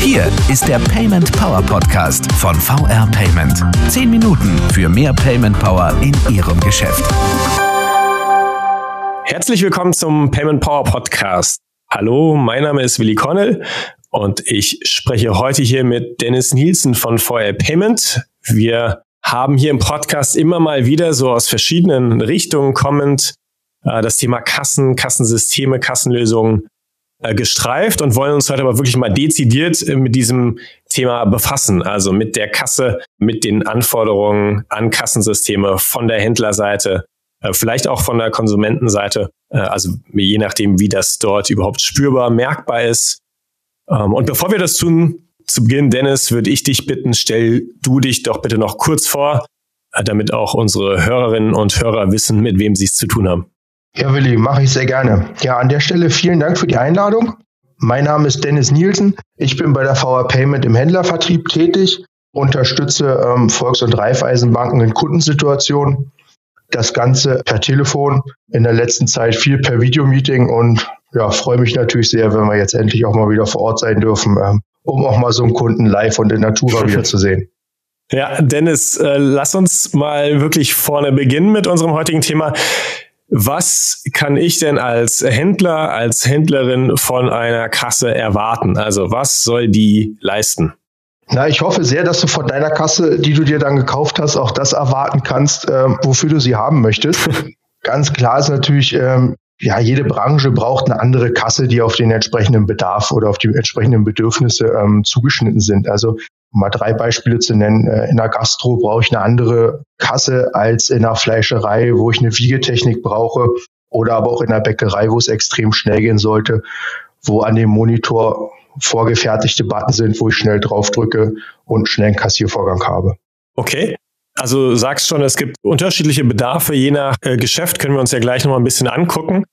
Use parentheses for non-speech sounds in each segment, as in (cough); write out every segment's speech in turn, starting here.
Hier ist der Payment Power Podcast von VR Payment. Zehn Minuten für mehr Payment Power in Ihrem Geschäft. Herzlich willkommen zum Payment Power Podcast. Hallo, mein Name ist Willi Connell und ich spreche heute hier mit Dennis Nielsen von VR Payment. Wir haben hier im Podcast immer mal wieder so aus verschiedenen Richtungen kommend äh, das Thema Kassen, Kassensysteme, Kassenlösungen äh, gestreift und wollen uns heute aber wirklich mal dezidiert äh, mit diesem Thema befassen. Also mit der Kasse, mit den Anforderungen an Kassensysteme von der Händlerseite, vielleicht auch von der Konsumentenseite. Also je nachdem, wie das dort überhaupt spürbar, merkbar ist. Ähm, und bevor wir das tun, zu Beginn, Dennis, würde ich dich bitten, stell du dich doch bitte noch kurz vor, damit auch unsere Hörerinnen und Hörer wissen, mit wem sie es zu tun haben. Ja, Willi, mache ich sehr gerne. Ja, an der Stelle vielen Dank für die Einladung. Mein Name ist Dennis Nielsen. Ich bin bei der VR Payment im Händlervertrieb tätig, unterstütze ähm, Volks- und Raiffeisenbanken in Kundensituationen. Das Ganze per Telefon, in der letzten Zeit viel per Videomeeting und ja, freue mich natürlich sehr, wenn wir jetzt endlich auch mal wieder vor Ort sein dürfen, ähm, um auch mal so einen Kunden live und in Natura wieder zu sehen. Ja, Dennis, äh, lass uns mal wirklich vorne beginnen mit unserem heutigen Thema. Was kann ich denn als Händler, als Händlerin von einer Kasse erwarten? Also was soll die leisten? Na, ich hoffe sehr, dass du von deiner Kasse, die du dir dann gekauft hast, auch das erwarten kannst, äh, wofür du sie haben möchtest. (laughs) Ganz klar ist natürlich, ähm, ja, jede Branche braucht eine andere Kasse, die auf den entsprechenden Bedarf oder auf die entsprechenden Bedürfnisse ähm, zugeschnitten sind. Also um mal drei Beispiele zu nennen. Äh, in der Gastro brauche ich eine andere Kasse als in der Fleischerei, wo ich eine Wiegetechnik brauche. Oder aber auch in der Bäckerei, wo es extrem schnell gehen sollte, wo an dem Monitor vorgefertigte Button sind, wo ich schnell drauf drücke und schnell einen Kassiervorgang habe. Okay. Also sagst schon, es gibt unterschiedliche Bedarfe je nach äh, Geschäft, können wir uns ja gleich nochmal ein bisschen angucken.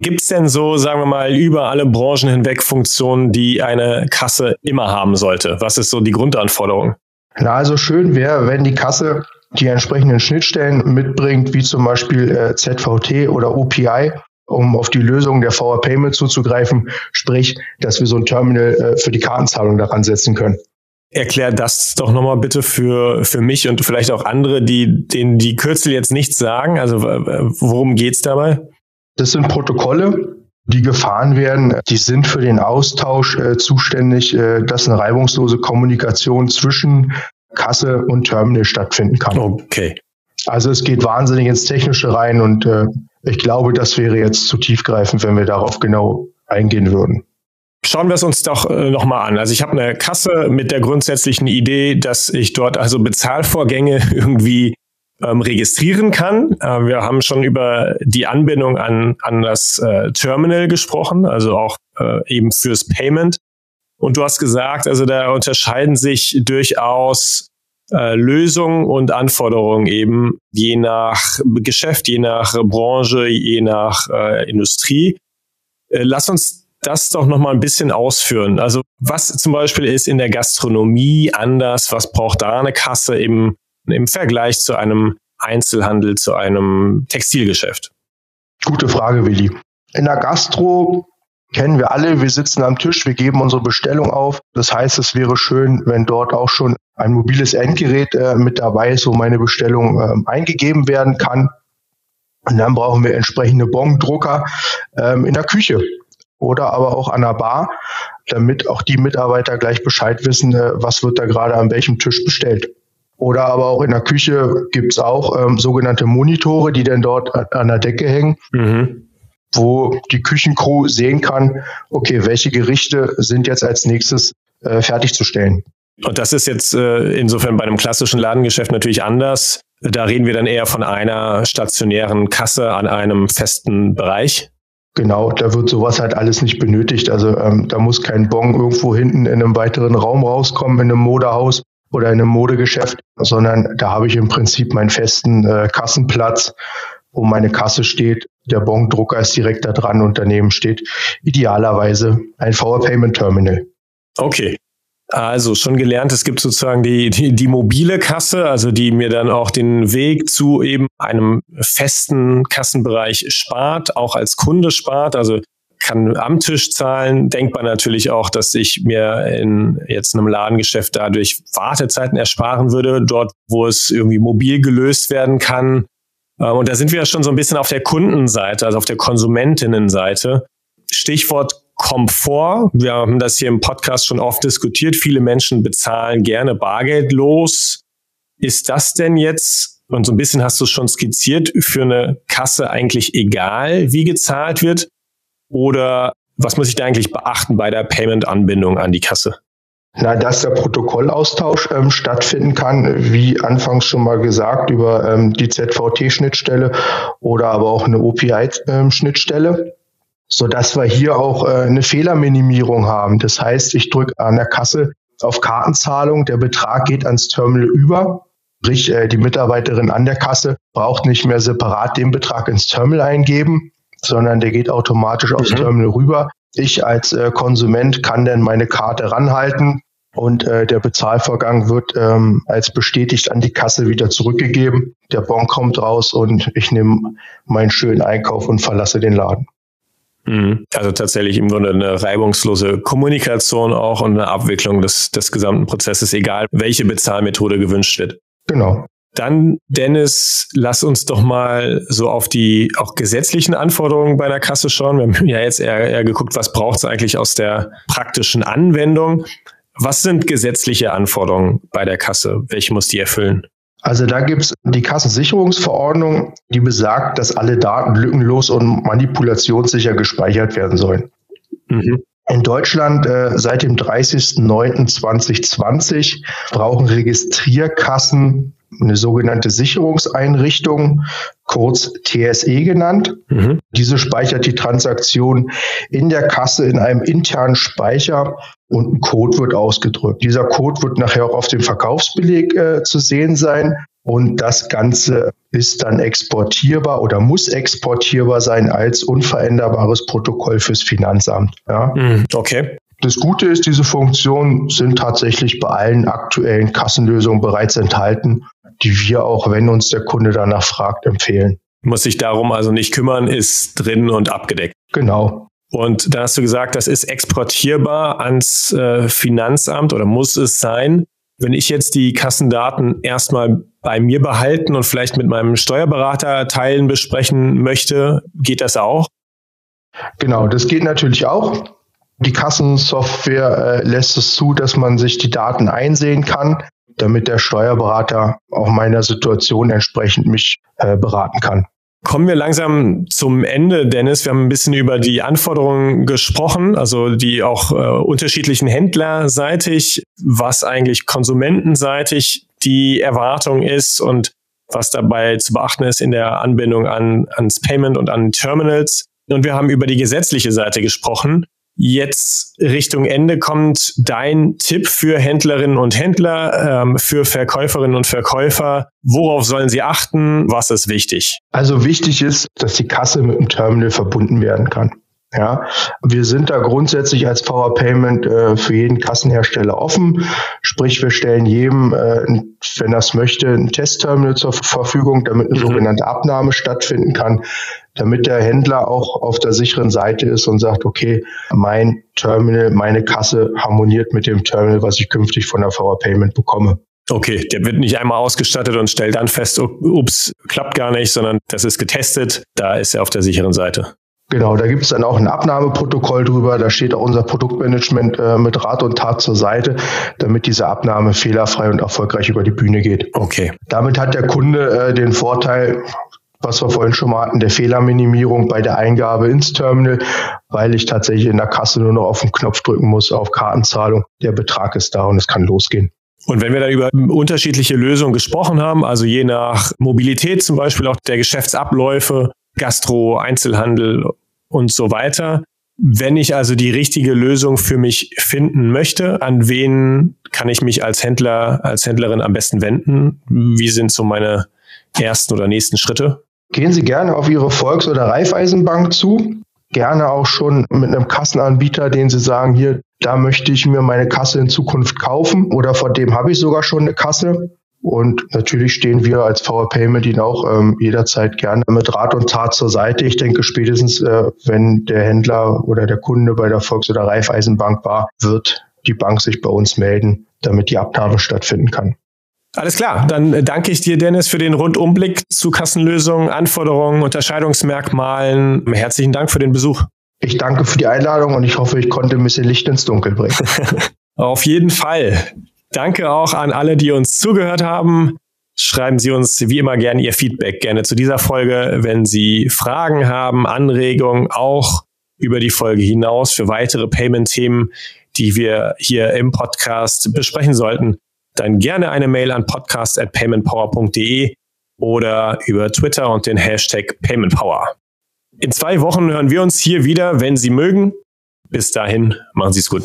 Gibt es denn so, sagen wir mal, über alle Branchen hinweg Funktionen, die eine Kasse immer haben sollte? Was ist so die Grundanforderung? Na, also schön wäre, wenn die Kasse die entsprechenden Schnittstellen mitbringt, wie zum Beispiel äh, ZVT oder OPI, um auf die Lösung der VR Payment zuzugreifen, sprich, dass wir so ein Terminal äh, für die Kartenzahlung daran setzen können. Erklär das doch nochmal bitte für, für mich und vielleicht auch andere, die, denen die Kürzel jetzt nichts sagen. Also worum geht's dabei? Das sind Protokolle, die gefahren werden. Die sind für den Austausch äh, zuständig, äh, dass eine reibungslose Kommunikation zwischen Kasse und Terminal stattfinden kann. Okay. Also es geht wahnsinnig ins Technische rein und äh, ich glaube, das wäre jetzt zu tiefgreifend, wenn wir darauf genau eingehen würden. Schauen wir es uns doch äh, nochmal an. Also ich habe eine Kasse mit der grundsätzlichen Idee, dass ich dort also Bezahlvorgänge (laughs) irgendwie ähm, registrieren kann. Äh, wir haben schon über die Anbindung an, an das äh, Terminal gesprochen, also auch äh, eben fürs Payment. Und du hast gesagt, also da unterscheiden sich durchaus äh, Lösungen und Anforderungen eben je nach Geschäft, je nach Branche, je nach äh, Industrie. Äh, lass uns das doch noch mal ein bisschen ausführen. Also was zum Beispiel ist in der Gastronomie anders? Was braucht da eine Kasse im im Vergleich zu einem Einzelhandel, zu einem Textilgeschäft? Gute Frage, Willi. In der Gastro kennen wir alle, wir sitzen am Tisch, wir geben unsere Bestellung auf. Das heißt, es wäre schön, wenn dort auch schon ein mobiles Endgerät äh, mit dabei ist, wo meine Bestellung äh, eingegeben werden kann. Und dann brauchen wir entsprechende Bongdrucker ähm, in der Küche oder aber auch an der Bar, damit auch die Mitarbeiter gleich Bescheid wissen, äh, was wird da gerade an welchem Tisch bestellt. Oder aber auch in der Küche gibt es auch ähm, sogenannte Monitore, die dann dort an der Decke hängen, mhm. wo die Küchencrew sehen kann, okay, welche Gerichte sind jetzt als nächstes äh, fertigzustellen. Und das ist jetzt äh, insofern bei einem klassischen Ladengeschäft natürlich anders. Da reden wir dann eher von einer stationären Kasse an einem festen Bereich. Genau, da wird sowas halt alles nicht benötigt. Also ähm, da muss kein Bon irgendwo hinten in einem weiteren Raum rauskommen, in einem Modehaus, oder in einem Modegeschäft, sondern da habe ich im Prinzip meinen festen äh, Kassenplatz, wo meine Kasse steht. Der Bondrucker ist direkt da dran und daneben steht idealerweise ein VR Payment Terminal. Okay. Also schon gelernt, es gibt sozusagen die, die, die mobile Kasse, also die mir dann auch den Weg zu eben einem festen Kassenbereich spart, auch als Kunde spart. Also kann am Tisch zahlen. Denkbar natürlich auch, dass ich mir in jetzt einem Ladengeschäft dadurch Wartezeiten ersparen würde, dort, wo es irgendwie mobil gelöst werden kann. Ähm, und da sind wir ja schon so ein bisschen auf der Kundenseite, also auf der Konsumentinnenseite. Stichwort Komfort. Wir haben das hier im Podcast schon oft diskutiert. Viele Menschen bezahlen gerne bargeldlos. Ist das denn jetzt, und so ein bisschen hast du es schon skizziert, für eine Kasse eigentlich egal, wie gezahlt wird? Oder was muss ich da eigentlich beachten bei der Payment-Anbindung an die Kasse? Na, dass der Protokollaustausch ähm, stattfinden kann, wie anfangs schon mal gesagt, über ähm, die ZVT-Schnittstelle oder aber auch eine OPI-Schnittstelle, ähm, so dass wir hier auch äh, eine Fehlerminimierung haben. Das heißt, ich drücke an der Kasse auf Kartenzahlung, der Betrag geht ans Terminal über. Sprich, äh, die Mitarbeiterin an der Kasse braucht nicht mehr separat den Betrag ins Terminal eingeben, sondern der geht automatisch aufs mhm. Terminal rüber. Ich als äh, Konsument kann dann meine Karte ranhalten und äh, der Bezahlvorgang wird ähm, als bestätigt an die Kasse wieder zurückgegeben. Der Bon kommt raus und ich nehme meinen schönen Einkauf und verlasse den Laden. Mhm. Also tatsächlich im Grunde eine reibungslose Kommunikation auch und eine Abwicklung des, des gesamten Prozesses, egal welche Bezahlmethode gewünscht wird. Genau. Dann, Dennis, lass uns doch mal so auf die auch gesetzlichen Anforderungen bei der Kasse schauen. Wir haben ja jetzt eher, eher geguckt, was braucht es eigentlich aus der praktischen Anwendung. Was sind gesetzliche Anforderungen bei der Kasse? Welche muss die erfüllen? Also da gibt es die Kassensicherungsverordnung, die besagt, dass alle Daten lückenlos und manipulationssicher gespeichert werden sollen. Mhm. In Deutschland äh, seit dem 30.09.2020 brauchen Registrierkassen eine sogenannte Sicherungseinrichtung, kurz TSE genannt. Mhm. Diese speichert die Transaktion in der Kasse in einem internen Speicher und ein Code wird ausgedrückt. Dieser Code wird nachher auch auf dem Verkaufsbeleg äh, zu sehen sein. Und das Ganze ist dann exportierbar oder muss exportierbar sein als unveränderbares Protokoll fürs Finanzamt. Ja. Mhm. Okay. Das Gute ist, diese Funktionen sind tatsächlich bei allen aktuellen Kassenlösungen bereits enthalten die wir auch, wenn uns der Kunde danach fragt, empfehlen. Muss sich darum also nicht kümmern, ist drin und abgedeckt. Genau. Und da hast du gesagt, das ist exportierbar ans äh, Finanzamt oder muss es sein. Wenn ich jetzt die Kassendaten erstmal bei mir behalten und vielleicht mit meinem Steuerberater teilen besprechen möchte, geht das auch? Genau, das geht natürlich auch. Die Kassensoftware äh, lässt es zu, dass man sich die Daten einsehen kann damit der Steuerberater auch meiner Situation entsprechend mich äh, beraten kann. Kommen wir langsam zum Ende, Dennis. Wir haben ein bisschen über die Anforderungen gesprochen, also die auch äh, unterschiedlichen Händlerseitig, was eigentlich konsumentenseitig die Erwartung ist und was dabei zu beachten ist in der Anbindung an, ans Payment und an Terminals. Und wir haben über die gesetzliche Seite gesprochen. Jetzt Richtung Ende kommt dein Tipp für Händlerinnen und Händler, ähm, für Verkäuferinnen und Verkäufer. Worauf sollen sie achten? Was ist wichtig? Also wichtig ist, dass die Kasse mit dem Terminal verbunden werden kann. Ja, wir sind da grundsätzlich als Power Payment äh, für jeden Kassenhersteller offen. Sprich, wir stellen jedem, äh, wenn das möchte, ein Testterminal zur Verfügung, damit eine mhm. sogenannte Abnahme stattfinden kann, damit der Händler auch auf der sicheren Seite ist und sagt, okay, mein Terminal, meine Kasse harmoniert mit dem Terminal, was ich künftig von der Power Payment bekomme. Okay, der wird nicht einmal ausgestattet und stellt dann fest, ups, klappt gar nicht, sondern das ist getestet, da ist er auf der sicheren Seite. Genau, da gibt es dann auch ein Abnahmeprotokoll drüber. Da steht auch unser Produktmanagement äh, mit Rat und Tat zur Seite, damit diese Abnahme fehlerfrei und erfolgreich über die Bühne geht. Okay. Damit hat der Kunde äh, den Vorteil, was wir vorhin schon mal hatten, der Fehlerminimierung bei der Eingabe ins Terminal, weil ich tatsächlich in der Kasse nur noch auf den Knopf drücken muss, auf Kartenzahlung. Der Betrag ist da und es kann losgehen. Und wenn wir dann über unterschiedliche Lösungen gesprochen haben, also je nach Mobilität zum Beispiel auch der Geschäftsabläufe, Gastro, Einzelhandel und so weiter. Wenn ich also die richtige Lösung für mich finden möchte, an wen kann ich mich als Händler, als Händlerin am besten wenden? Wie sind so meine ersten oder nächsten Schritte? Gehen Sie gerne auf Ihre Volks- oder Raiffeisenbank zu. Gerne auch schon mit einem Kassenanbieter, den Sie sagen, hier, da möchte ich mir meine Kasse in Zukunft kaufen oder vor dem habe ich sogar schon eine Kasse. Und natürlich stehen wir als VR Payment Ihnen auch ähm, jederzeit gerne mit Rat und Tat zur Seite. Ich denke, spätestens, äh, wenn der Händler oder der Kunde bei der Volks- oder Raiffeisenbank war, wird die Bank sich bei uns melden, damit die Abnahme stattfinden kann. Alles klar, dann danke ich dir, Dennis, für den Rundumblick zu Kassenlösungen, Anforderungen, Unterscheidungsmerkmalen. Herzlichen Dank für den Besuch. Ich danke für die Einladung und ich hoffe, ich konnte ein bisschen Licht ins Dunkel bringen. (laughs) Auf jeden Fall. Danke auch an alle, die uns zugehört haben. Schreiben Sie uns wie immer gerne Ihr Feedback gerne zu dieser Folge, wenn Sie Fragen haben, Anregungen, auch über die Folge hinaus für weitere Payment-Themen, die wir hier im Podcast besprechen sollten dann gerne eine Mail an podcast@paymentpower.de oder über Twitter und den Hashtag PaymentPower. In zwei Wochen hören wir uns hier wieder, wenn Sie mögen. Bis dahin, machen Sie es gut.